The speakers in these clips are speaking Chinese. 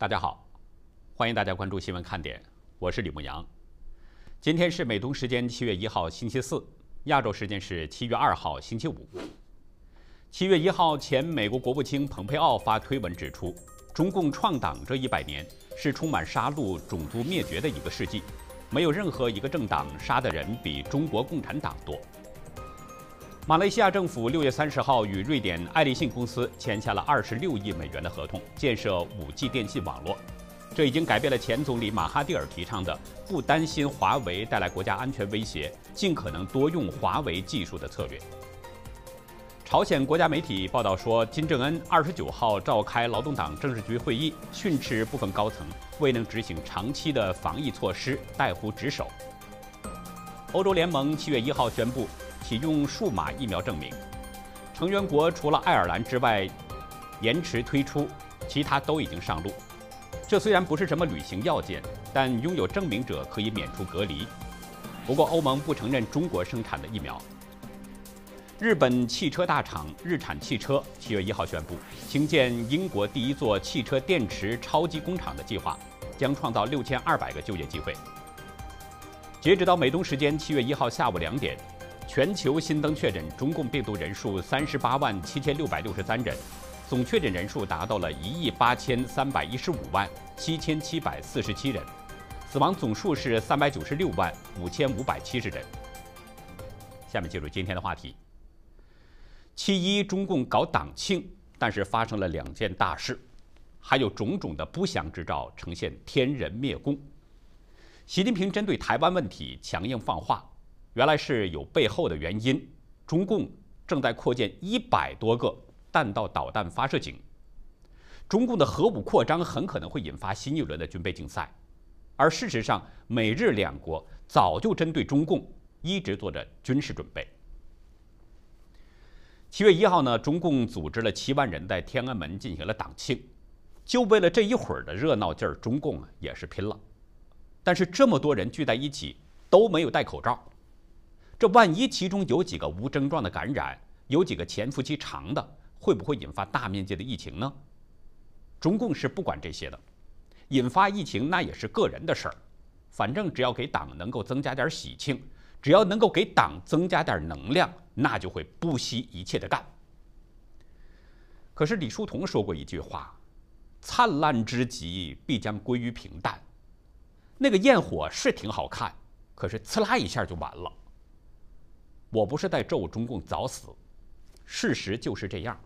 大家好，欢迎大家关注新闻看点，我是李牧阳。今天是美东时间七月一号星期四，亚洲时间是七月二号星期五。七月一号，前美国国务卿蓬佩奥发推文指出，中共创党这一百年是充满杀戮、种族灭绝的一个世纪，没有任何一个政党杀的人比中国共产党多。马来西亚政府六月三十号与瑞典爱立信公司签下了二十六亿美元的合同，建设五 G 电信网络。这已经改变了前总理马哈蒂尔提倡的不担心华为带来国家安全威胁，尽可能多用华为技术的策略。朝鲜国家媒体报道说，金正恩二十九号召开劳动党政治局会议，训斥部分高层未能执行长期的防疫措施，怠忽职守。欧洲联盟七月一号宣布。启用数码疫苗证明，成员国除了爱尔兰之外，延迟推出，其他都已经上路。这虽然不是什么旅行要件，但拥有证明者可以免除隔离。不过，欧盟不承认中国生产的疫苗。日本汽车大厂日产汽车七月一号宣布，兴建英国第一座汽车电池超级工厂的计划，将创造六千二百个就业机会。截止到美东时间七月一号下午两点。全球新增确诊中共病毒人数三十八万七千六百六十三人，总确诊人数达到了一亿八千三百一十五万七千七百四十七人，死亡总数是三百九十六万五千五百七十人。下面进入今天的话题。七一中共搞党庆，但是发生了两件大事，还有种种的不祥之兆呈现天人灭共。习近平针对台湾问题强硬放话。原来是有背后的原因，中共正在扩建一百多个弹道导弹发射井，中共的核武扩张很可能会引发新一轮的军备竞赛，而事实上，美日两国早就针对中共一直做着军事准备。七月一号呢，中共组织了七万人在天安门进行了党庆，就为了这一会儿的热闹劲儿，中共啊也是拼了。但是这么多人聚在一起都没有戴口罩。这万一其中有几个无症状的感染，有几个潜伏期长的，会不会引发大面积的疫情呢？中共是不管这些的，引发疫情那也是个人的事儿，反正只要给党能够增加点喜庆，只要能够给党增加点能量，那就会不惜一切的干。可是李叔同说过一句话：“灿烂之极必将归于平淡。”那个焰火是挺好看，可是呲啦一下就完了。我不是在咒中共早死，事实就是这样。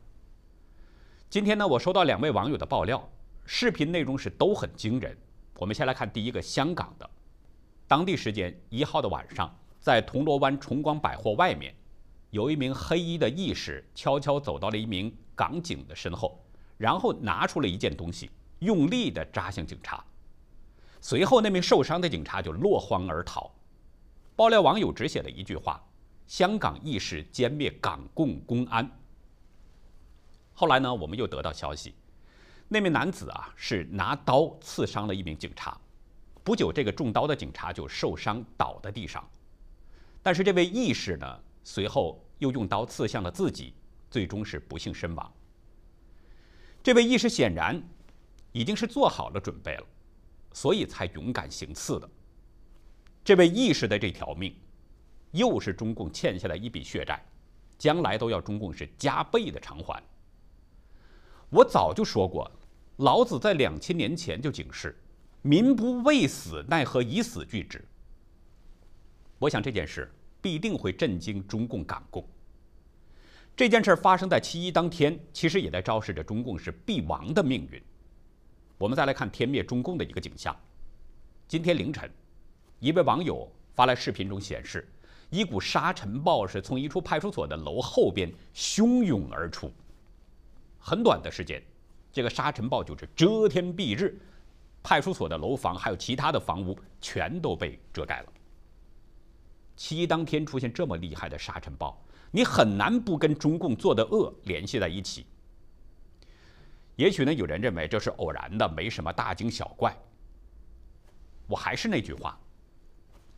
今天呢，我收到两位网友的爆料，视频内容是都很惊人。我们先来看第一个香港的，当地时间一号的晚上，在铜锣湾崇光百货外面，有一名黑衣的义士悄悄走到了一名港警的身后，然后拿出了一件东西，用力地扎向警察。随后，那名受伤的警察就落荒而逃。爆料网友只写了一句话。香港义士歼灭港共公安。后来呢，我们又得到消息，那名男子啊是拿刀刺伤了一名警察，不久这个中刀的警察就受伤倒在地上，但是这位义士呢随后又用刀刺向了自己，最终是不幸身亡。这位义士显然已经是做好了准备了，所以才勇敢行刺的。这位义士的这条命。又是中共欠下的一笔血债，将来都要中共是加倍的偿还。我早就说过，老子在两千年前就警示：“民不畏死，奈何以死惧之。”我想这件事必定会震惊中共港共。这件事发生在七一当天，其实也在昭示着中共是必亡的命运。我们再来看天灭中共的一个景象。今天凌晨，一位网友发来视频中显示。一股沙尘暴是从一处派出所的楼后边汹涌而出。很短的时间，这个沙尘暴就是遮天蔽日，派出所的楼房还有其他的房屋全都被遮盖了。七一当天出现这么厉害的沙尘暴，你很难不跟中共做的恶联系在一起。也许呢，有人认为这是偶然的，没什么大惊小怪。我还是那句话。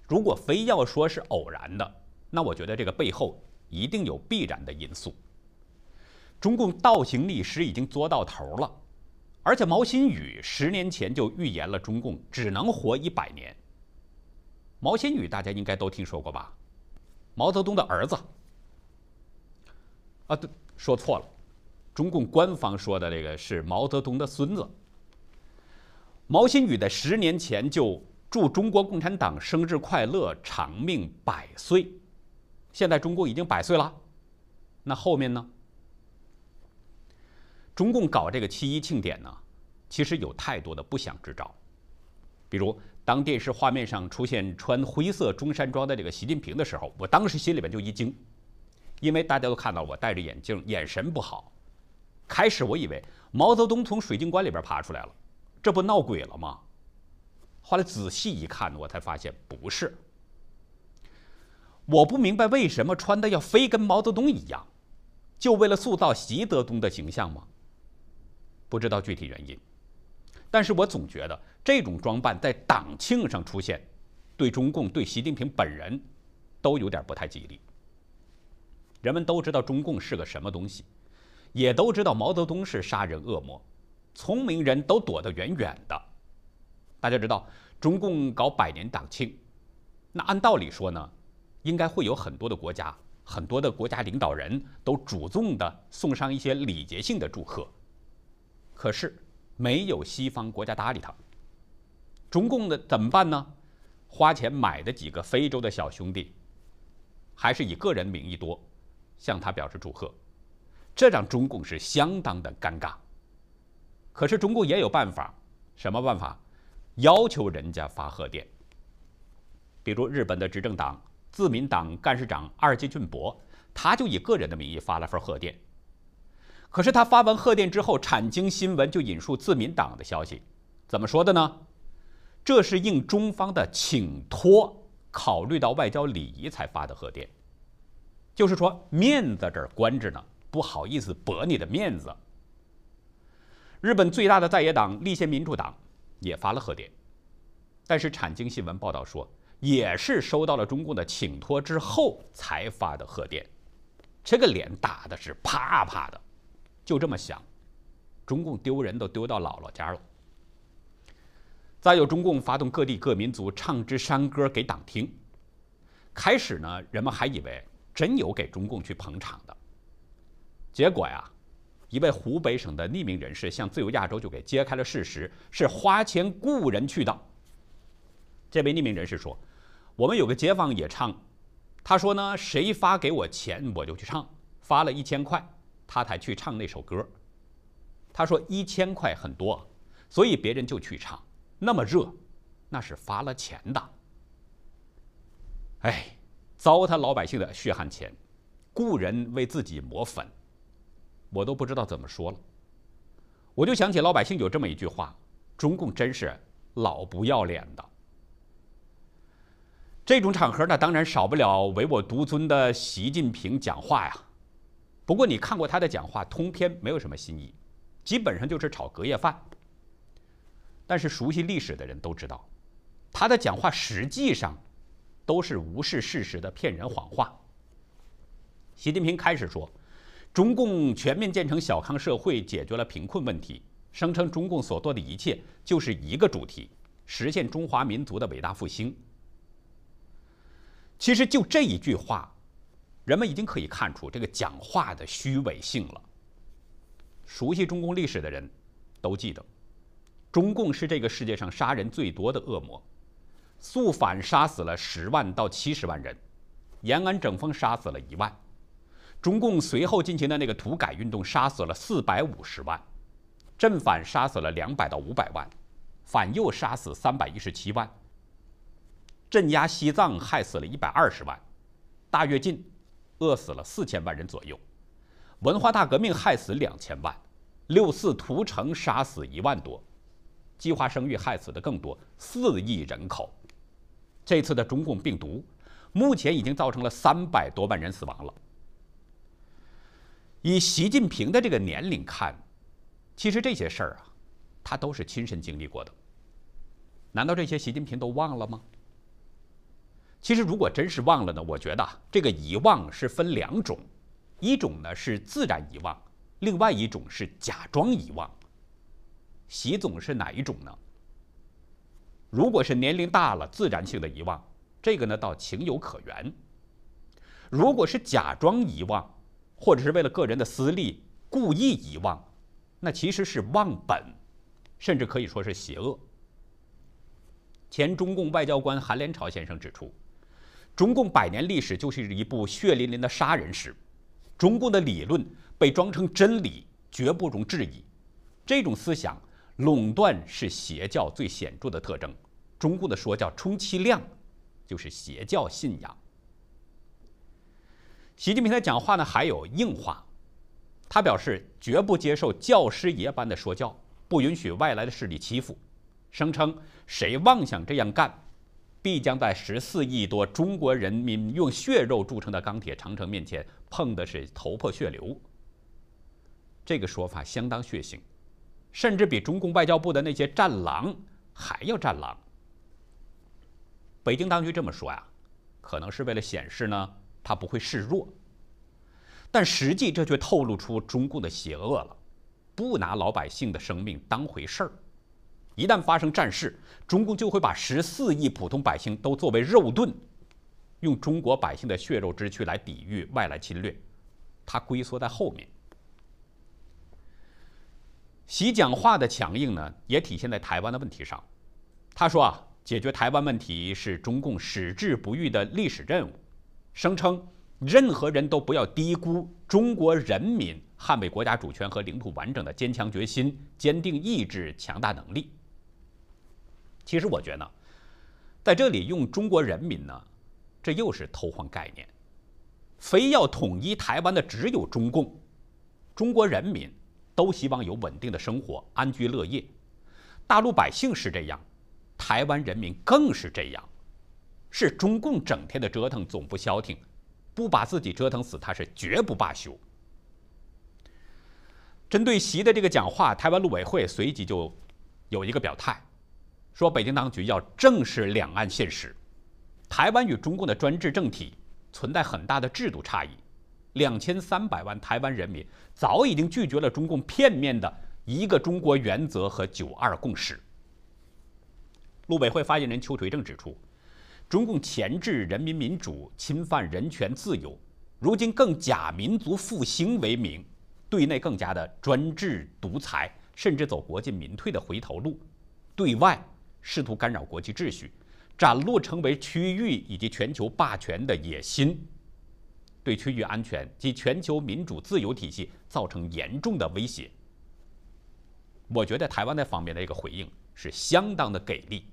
如果非要说是偶然的，那我觉得这个背后一定有必然的因素。中共倒行逆施已经作到头了，而且毛新宇十年前就预言了中共只能活一百年。毛新宇大家应该都听说过吧？毛泽东的儿子。啊，对，说错了，中共官方说的这个是毛泽东的孙子。毛新宇在十年前就祝中国共产党生日快乐，长命百岁。现在中共已经百岁了，那后面呢？中共搞这个七一庆典呢，其实有太多的不祥之兆。比如，当电视画面上出现穿灰色中山装的这个习近平的时候，我当时心里边就一惊，因为大家都看到我戴着眼镜，眼神不好。开始我以为毛泽东从水晶棺里边爬出来了，这不闹鬼了吗？后来仔细一看，我才发现不是。我不明白为什么穿的要非跟毛泽东一样，就为了塑造习德东的形象吗？不知道具体原因，但是我总觉得这种装扮在党庆上出现，对中共、对习近平本人，都有点不太吉利。人们都知道中共是个什么东西，也都知道毛泽东是杀人恶魔，聪明人都躲得远远的。大家知道，中共搞百年党庆，那按道理说呢，应该会有很多的国家、很多的国家领导人都主动的送上一些礼节性的祝贺。可是，没有西方国家搭理他。中共的怎么办呢？花钱买的几个非洲的小兄弟，还是以个人名义多，向他表示祝贺，这让中共是相当的尴尬。可是中共也有办法，什么办法？要求人家发贺电。比如日本的执政党自民党干事长二阶俊博，他就以个人的名义发了份贺电。可是他发完贺电之后，产经新闻就引述自民党的消息，怎么说的呢？这是应中方的请托，考虑到外交礼仪才发的贺电，就是说面子这儿关着呢，不好意思驳你的面子。日本最大的在野党立宪民主党也发了贺电，但是产经新闻报道说，也是收到了中共的请托之后才发的贺电，这个脸打的是啪啪的。就这么想，中共丢人都丢到姥姥家了。再有，中共发动各地各民族唱支山歌给党听。开始呢，人们还以为真有给中共去捧场的。结果呀，一位湖北省的匿名人士向自由亚洲就给揭开了事实：是花钱雇人去的。这位匿名人士说：“我们有个街坊也唱，他说呢，谁发给我钱我就去唱，发了一千块。”他才去唱那首歌。他说一千块很多，所以别人就去唱。那么热，那是发了钱的。哎，糟蹋老百姓的血汗钱，雇人为自己抹粉，我都不知道怎么说了。我就想起老百姓有这么一句话：中共真是老不要脸的。这种场合呢，当然少不了唯我独尊的习近平讲话呀。不过你看过他的讲话，通篇没有什么新意，基本上就是炒隔夜饭。但是熟悉历史的人都知道，他的讲话实际上都是无视事实的骗人谎话。习近平开始说，中共全面建成小康社会，解决了贫困问题，声称中共所做的一切就是一个主题：实现中华民族的伟大复兴。其实就这一句话。人们已经可以看出这个讲话的虚伪性了。熟悉中共历史的人，都记得，中共是这个世界上杀人最多的恶魔。肃反杀死了十万到七十万人，延安整风杀死了一万，中共随后进行的那个土改运动杀死了四百五十万，镇反杀死了两百到五百万，反右杀死三百一十七万，镇压西藏害死了一百二十万，大跃进。饿死了四千万人左右，文化大革命害死两千万，六四屠城杀死一万多，计划生育害死的更多，四亿人口。这次的中共病毒，目前已经造成了三百多万人死亡了。以习近平的这个年龄看，其实这些事儿啊，他都是亲身经历过的。难道这些习近平都忘了吗？其实，如果真是忘了呢？我觉得这个遗忘是分两种，一种呢是自然遗忘，另外一种是假装遗忘。习总是哪一种呢？如果是年龄大了自然性的遗忘，这个呢倒情有可原；如果是假装遗忘，或者是为了个人的私利故意遗忘，那其实是忘本，甚至可以说是邪恶。前中共外交官韩连朝先生指出，中共百年历史就是一部血淋淋的杀人史，中共的理论被装成真理，绝不容置疑。这种思想垄断是邪教最显著的特征。中共的说教充其量就是邪教信仰。习近平的讲话呢还有硬话，他表示绝不接受教师爷般的说教，不允许外来的势力欺负，声称谁妄想这样干，必将在十四亿多中国人民用血肉铸成的钢铁长城面前碰的是头破血流。这个说法相当血腥。甚至比中共外交部的那些战狼还要战狼。北京当局这么说呀，可能是为了显示呢，他不会示弱。但实际这却透露出中共的邪恶了，不拿老百姓的生命当回事儿。一旦发生战事，中共就会把十四亿普通百姓都作为肉盾，用中国百姓的血肉之躯来抵御外来侵略，他龟缩在后面。习讲话的强硬呢，也体现在台湾的问题上。他说啊，解决台湾问题是中共矢志不渝的历史任务，声称任何人都不要低估中国人民捍卫国家主权和领土完整的坚强决心、坚定意志、强大能力。其实我觉得，在这里用中国人民呢，这又是偷换概念。非要统一台湾的只有中共，中国人民。都希望有稳定的生活，安居乐业。大陆百姓是这样，台湾人民更是这样。是中共整天的折腾总不消停，不把自己折腾死，他是绝不罢休。针对习的这个讲话，台湾陆委会随即就有一个表态，说北京当局要正视两岸现实，台湾与中共的专制政体存在很大的制度差异。两千三百万台湾人民早已经拒绝了中共片面的一个中国原则和九二共识。陆委会发言人邱垂正指出，中共钳制人民民主、侵犯人权自由，如今更假民族复兴为名，对内更加的专制独裁，甚至走国进民退的回头路；对外试图干扰国际秩序，展露成为区域以及全球霸权的野心。对区域安全及全球民主自由体系造成严重的威胁。我觉得台湾那方面的一个回应是相当的给力，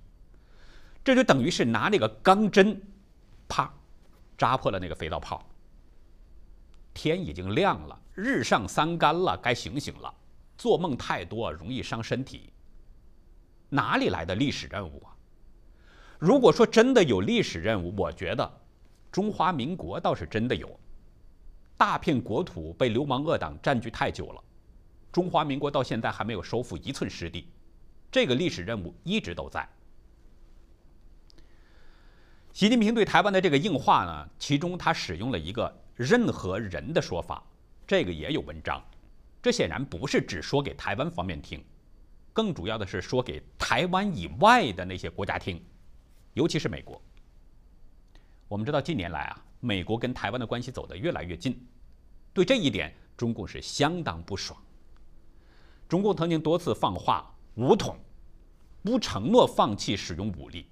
这就等于是拿那个钢针，啪，扎破了那个肥皂泡。天已经亮了，日上三竿了，该醒醒了。做梦太多容易伤身体。哪里来的历史任务啊？如果说真的有历史任务，我觉得中华民国倒是真的有。大片国土被流氓恶党占据太久了，中华民国到现在还没有收复一寸失地，这个历史任务一直都在。习近平对台湾的这个硬话呢，其中他使用了一个“任何人”的说法，这个也有文章。这显然不是只说给台湾方面听，更主要的是说给台湾以外的那些国家听，尤其是美国。我们知道近年来啊，美国跟台湾的关系走得越来越近。对这一点，中共是相当不爽。中共曾经多次放话“武统”，不承诺放弃使用武力。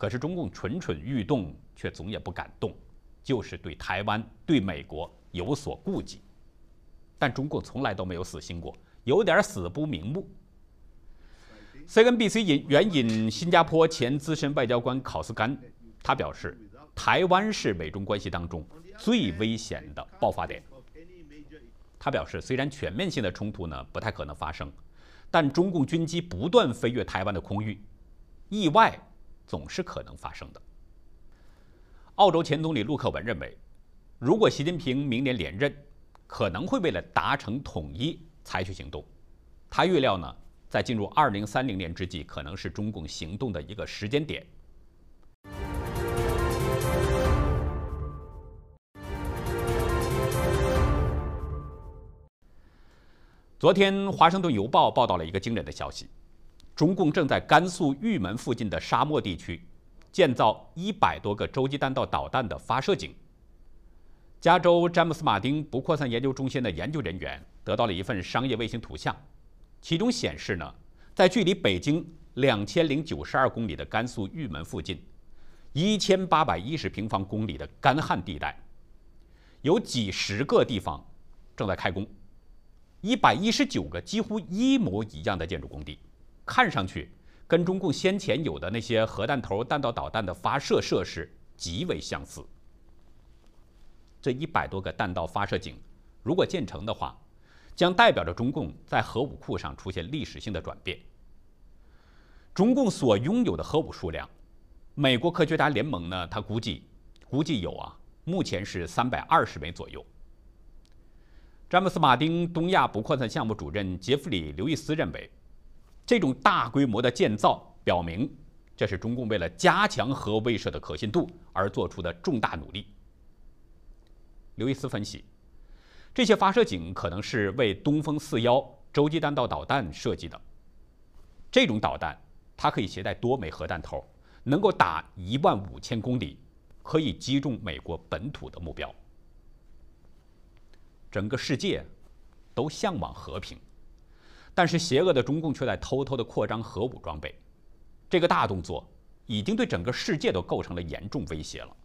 可是中共蠢蠢欲动，却总也不敢动，就是对台湾、对美国有所顾忌。但中共从来都没有死心过，有点死不瞑目。CNBC 引援引新加坡前资深外交官考斯甘，他表示，台湾是美中关系当中最危险的爆发点。他表示，虽然全面性的冲突呢不太可能发生，但中共军机不断飞越台湾的空域，意外总是可能发生的。澳洲前总理陆克文认为，如果习近平明年连任，可能会为了达成统一采取行动。他预料呢，在进入二零三零年之际，可能是中共行动的一个时间点。昨天，《华盛顿邮报》报道了一个惊人的消息：中共正在甘肃玉门附近的沙漠地区建造一百多个洲际弹道导弹的发射井。加州詹姆斯·马丁不扩散研究中心的研究人员得到了一份商业卫星图像，其中显示呢，在距离北京两千零九十二公里的甘肃玉门附近，一千八百一十平方公里的干旱地带，有几十个地方正在开工。一百一十九个几乎一模一样的建筑工地，看上去跟中共先前有的那些核弹头、弹道导弹的发射设施极为相似。这一百多个弹道发射井，如果建成的话，将代表着中共在核武库上出现历史性的转变。中共所拥有的核武数量，美国科学家联盟呢，他估计估计有啊，目前是三百二十枚左右。詹姆斯·马丁东亚不扩散项目主任杰弗里·刘易斯认为，这种大规模的建造表明，这是中共为了加强核威慑的可信度而做出的重大努力。刘易斯分析，这些发射井可能是为东风四幺洲际弹道导弹设计的。这种导弹它可以携带多枚核弹头，能够打一万五千公里，可以击中美国本土的目标。整个世界都向往和平，但是邪恶的中共却在偷偷的扩张核武装备。这个大动作已经对整个世界都构成了严重威胁了。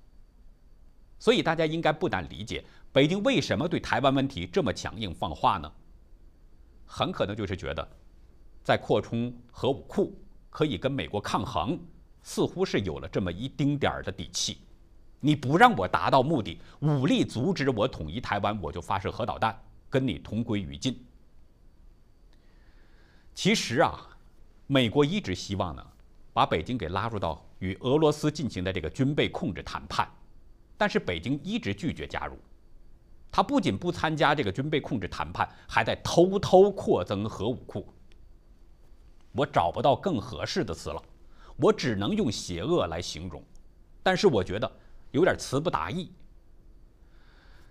所以大家应该不难理解，北京为什么对台湾问题这么强硬放话呢？很可能就是觉得，在扩充核武库可以跟美国抗衡，似乎是有了这么一丁点儿的底气。你不让我达到目的，武力阻止我统一台湾，我就发射核导弹，跟你同归于尽。其实啊，美国一直希望呢，把北京给拉入到与俄罗斯进行的这个军备控制谈判，但是北京一直拒绝加入。他不仅不参加这个军备控制谈判，还在偷偷扩增核武库。我找不到更合适的词了，我只能用邪恶来形容。但是我觉得。有点词不达意，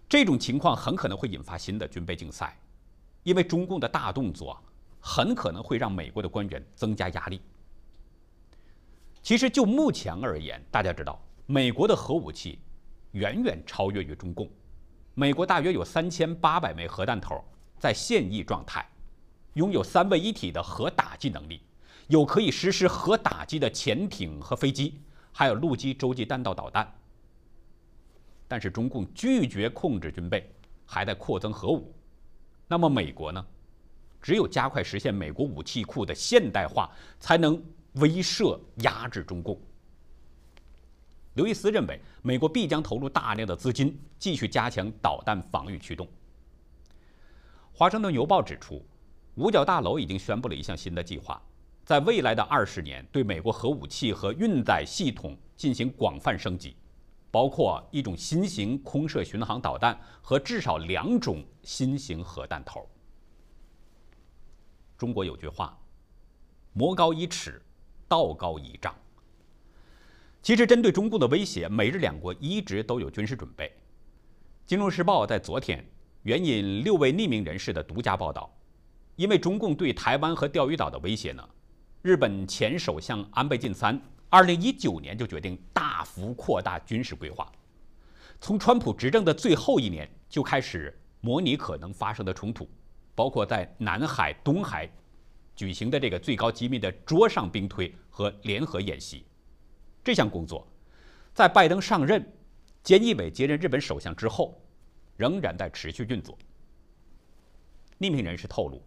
这种情况很可能会引发新的军备竞赛，因为中共的大动作很可能会让美国的官员增加压力。其实就目前而言，大家知道，美国的核武器远远超越于中共，美国大约有三千八百枚核弹头在现役状态，拥有三位一体的核打击能力，有可以实施核打击的潜艇和飞机，还有陆基洲际弹道导弹。但是中共拒绝控制军备，还在扩增核武，那么美国呢？只有加快实现美国武器库的现代化，才能威慑压制中共。刘易斯认为，美国必将投入大量的资金，继续加强导弹防御驱动。华盛顿邮报指出，五角大楼已经宣布了一项新的计划，在未来的二十年，对美国核武器和运载系统进行广泛升级。包括一种新型空射巡航导弹和至少两种新型核弹头。中国有句话：“魔高一尺，道高一丈。”其实，针对中共的威胁，美日两国一直都有军事准备。《金融时报》在昨天援引六位匿名人士的独家报道，因为中共对台湾和钓鱼岛的威胁呢，日本前首相安倍晋三。二零一九年就决定大幅扩大军事规划，从川普执政的最后一年就开始模拟可能发生的冲突，包括在南海、东海举行的这个最高机密的桌上兵推和联合演习。这项工作在拜登上任、菅义伟接任日本首相之后，仍然在持续运作。匿名人士透露，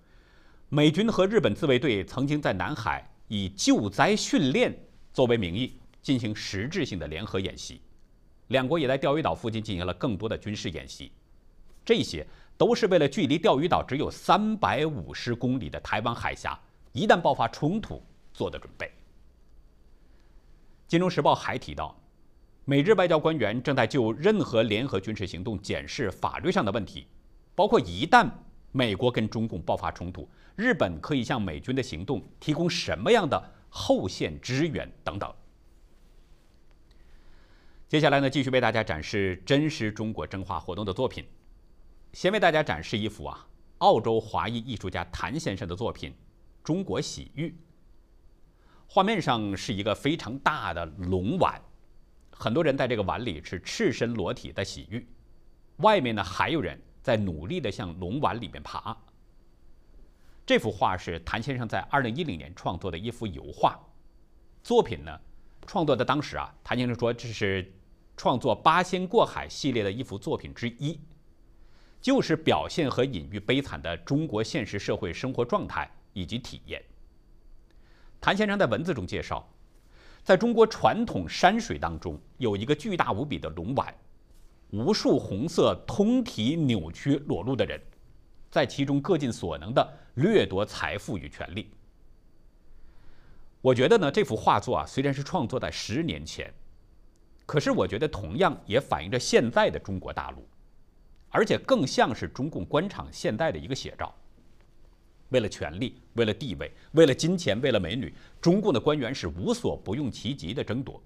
美军和日本自卫队曾经在南海以救灾训练。作为名义进行实质性的联合演习，两国也在钓鱼岛附近进行了更多的军事演习，这些都是为了距离钓鱼岛只有三百五十公里的台湾海峡一旦爆发冲突做的准备。《金融时报》还提到，美日外交官员正在就任何联合军事行动检视法律上的问题，包括一旦美国跟中共爆发冲突，日本可以向美军的行动提供什么样的。后线支援等等。接下来呢，继续为大家展示真实中国真话活动的作品。先为大家展示一幅啊，澳洲华裔艺术家谭先生的作品《中国洗浴》。画面上是一个非常大的龙碗，很多人在这个碗里是赤身裸体的洗浴，外面呢还有人在努力的向龙碗里面爬。这幅画是谭先生在二零一零年创作的一幅油画作品呢。创作的当时啊，谭先生说这是创作《八仙过海》系列的一幅作品之一，就是表现和隐喻悲惨的中国现实社会生活状态以及体验。谭先生在文字中介绍，在中国传统山水当中，有一个巨大无比的龙碗，无数红色通体扭曲裸露的人，在其中各尽所能的掠夺财富与权力。我觉得呢，这幅画作啊，虽然是创作在十年前，可是我觉得同样也反映着现在的中国大陆，而且更像是中共官场现代的一个写照。为了权力，为了地位，为了金钱，为了美女，中共的官员是无所不用其极的争夺，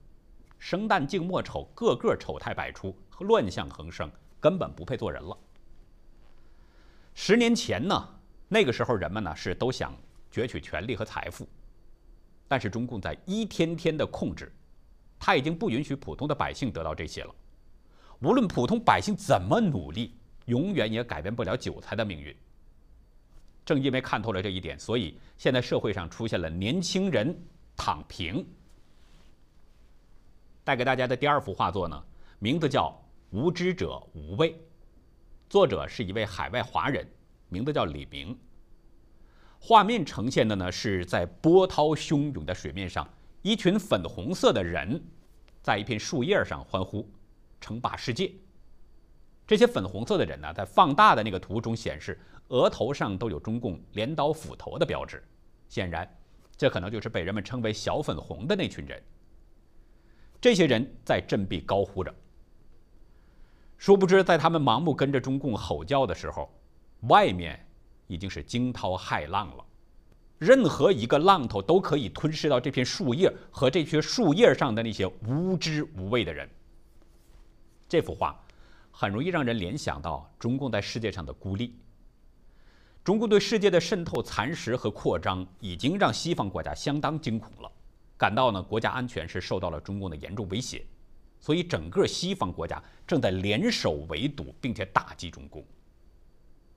生旦净末丑，个个丑态百出，乱象横生，根本不配做人了。十年前呢，那个时候人们呢是都想攫取权力和财富，但是中共在一天天的控制，他已经不允许普通的百姓得到这些了。无论普通百姓怎么努力，永远也改变不了韭菜的命运。正因为看透了这一点，所以现在社会上出现了年轻人躺平。带给大家的第二幅画作呢，名字叫《无知者无畏》，作者是一位海外华人，名字叫李明。画面呈现的呢是在波涛汹涌的水面上，一群粉红色的人在一片树叶上欢呼，称霸世界。这些粉红色的人呢，在放大的那个图中显示。额头上都有中共镰刀斧头的标志，显然，这可能就是被人们称为“小粉红”的那群人。这些人在振臂高呼着，殊不知，在他们盲目跟着中共吼叫的时候，外面已经是惊涛骇浪了。任何一个浪头都可以吞噬到这片树叶和这些树叶上的那些无知无畏的人。这幅画很容易让人联想到中共在世界上的孤立。中共对世界的渗透、蚕食和扩张，已经让西方国家相当惊恐了，感到呢国家安全是受到了中共的严重威胁，所以整个西方国家正在联手围堵并且打击中共。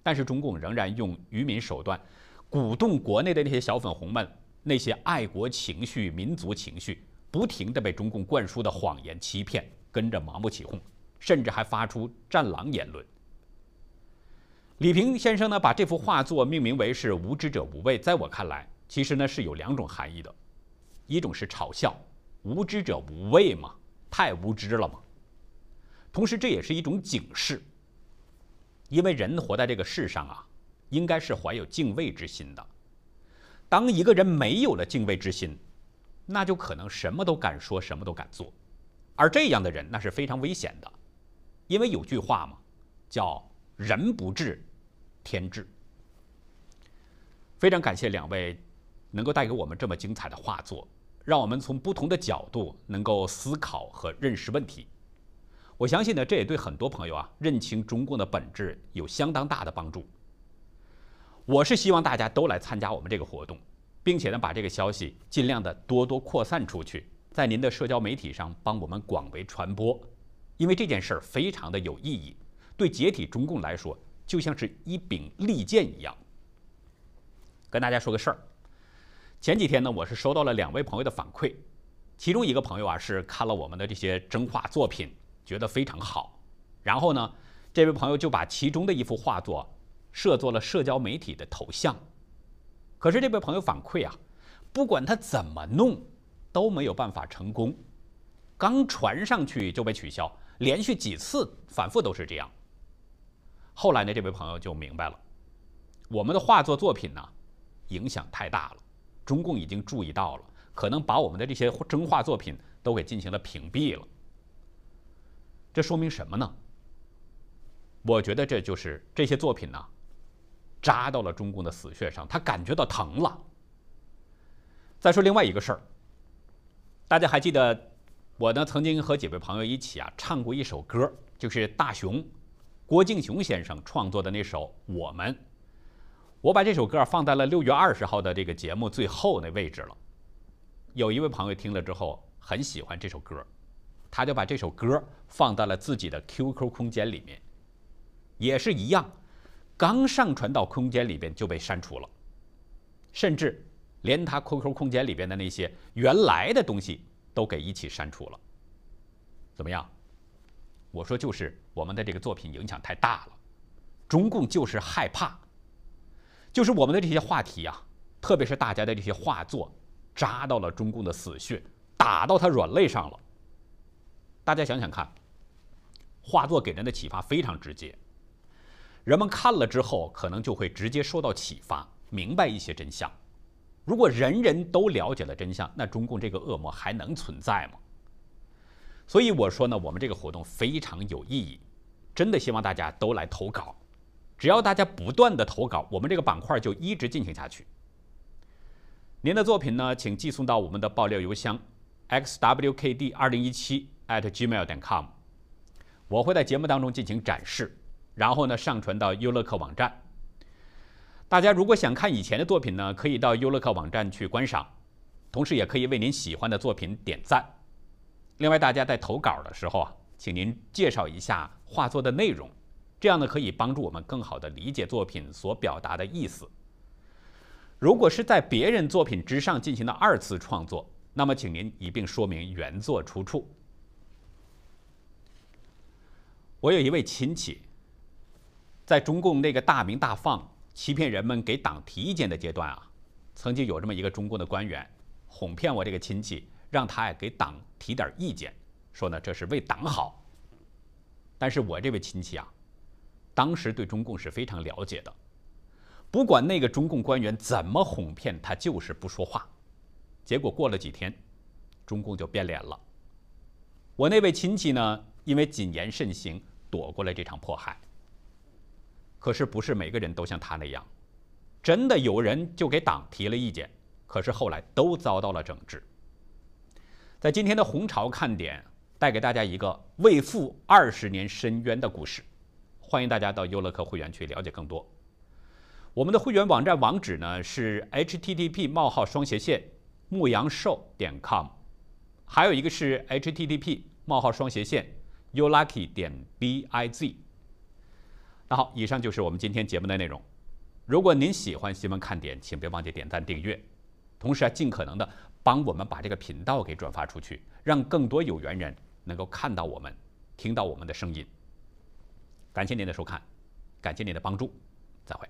但是中共仍然用愚民手段，鼓动国内的那些小粉红们，那些爱国情绪、民族情绪，不停地被中共灌输的谎言欺骗，跟着盲目起哄，甚至还发出战狼言论。李平先生呢，把这幅画作命名为是“无知者无畏”。在我看来，其实呢是有两种含义的，一种是嘲笑“无知者无畏”嘛，太无知了嘛。同时，这也是一种警示，因为人活在这个世上啊，应该是怀有敬畏之心的。当一个人没有了敬畏之心，那就可能什么都敢说，什么都敢做，而这样的人那是非常危险的，因为有句话嘛，叫。人不治，天治。非常感谢两位能够带给我们这么精彩的画作，让我们从不同的角度能够思考和认识问题。我相信呢，这也对很多朋友啊认清中共的本质有相当大的帮助。我是希望大家都来参加我们这个活动，并且呢把这个消息尽量的多多扩散出去，在您的社交媒体上帮我们广为传播，因为这件事儿非常的有意义。对解体中共来说，就像是一柄利剑一样。跟大家说个事儿，前几天呢，我是收到了两位朋友的反馈，其中一个朋友啊是看了我们的这些真画作品，觉得非常好，然后呢，这位朋友就把其中的一幅画作设作了社交媒体的头像。可是这位朋友反馈啊，不管他怎么弄，都没有办法成功，刚传上去就被取消，连续几次反复都是这样。后来呢，这位朋友就明白了，我们的画作作品呢，影响太大了，中共已经注意到了，可能把我们的这些真画作品都给进行了屏蔽了。这说明什么呢？我觉得这就是这些作品呢，扎到了中共的死穴上，他感觉到疼了。再说另外一个事儿，大家还记得我呢曾经和几位朋友一起啊唱过一首歌，就是大雄。郭敬雄先生创作的那首《我们》，我把这首歌放在了六月二十号的这个节目最后那位置了。有一位朋友听了之后很喜欢这首歌，他就把这首歌放到了自己的 QQ 空间里面，也是一样，刚上传到空间里边就被删除了，甚至连他 QQ 空间里边的那些原来的东西都给一起删除了。怎么样？我说就是我们的这个作品影响太大了，中共就是害怕。就是我们的这些话题啊，特别是大家的这些画作，扎到了中共的死穴，打到他软肋上了。大家想想看，画作给人的启发非常直接，人们看了之后，可能就会直接受到启发，明白一些真相。如果人人都了解了真相，那中共这个恶魔还能存在吗？所以我说呢，我们这个活动非常有意义，真的希望大家都来投稿。只要大家不断的投稿，我们这个板块就一直进行下去。您的作品呢，请寄送到我们的爆料邮箱 xwkd 二零一七 at gmail 点 com，我会在节目当中进行展示，然后呢上传到优乐客网站。大家如果想看以前的作品呢，可以到优乐客网站去观赏，同时也可以为您喜欢的作品点赞。另外，大家在投稿的时候啊，请您介绍一下画作的内容。这样呢，可以帮助我们更好地理解作品所表达的意思。如果是在别人作品之上进行的二次创作，那么请您一并说明原作出处。我有一位亲戚，在中共那个大鸣大放、欺骗人们给党提意见的阶段啊，曾经有这么一个中共的官员哄骗我这个亲戚，让他给党提点意见，说呢这是为党好。但是我这位亲戚啊。当时对中共是非常了解的，不管那个中共官员怎么哄骗，他就是不说话。结果过了几天，中共就变脸了。我那位亲戚呢，因为谨言慎行，躲过了这场迫害。可是不是每个人都像他那样，真的有人就给党提了意见，可是后来都遭到了整治。在今天的红潮看点，带给大家一个为父二十年深渊的故事。欢迎大家到优乐客会员去了解更多。我们的会员网站网址呢是 http: 冒号双斜线牧羊兽点 com，还有一个是 http: 冒号双斜线 youlucky 点 biz。那好，以上就是我们今天节目的内容。如果您喜欢新闻看点，请别忘记点赞订阅，同时啊，尽可能的帮我们把这个频道给转发出去，让更多有缘人能够看到我们，听到我们的声音。感谢您的收看，感谢您的帮助，再会。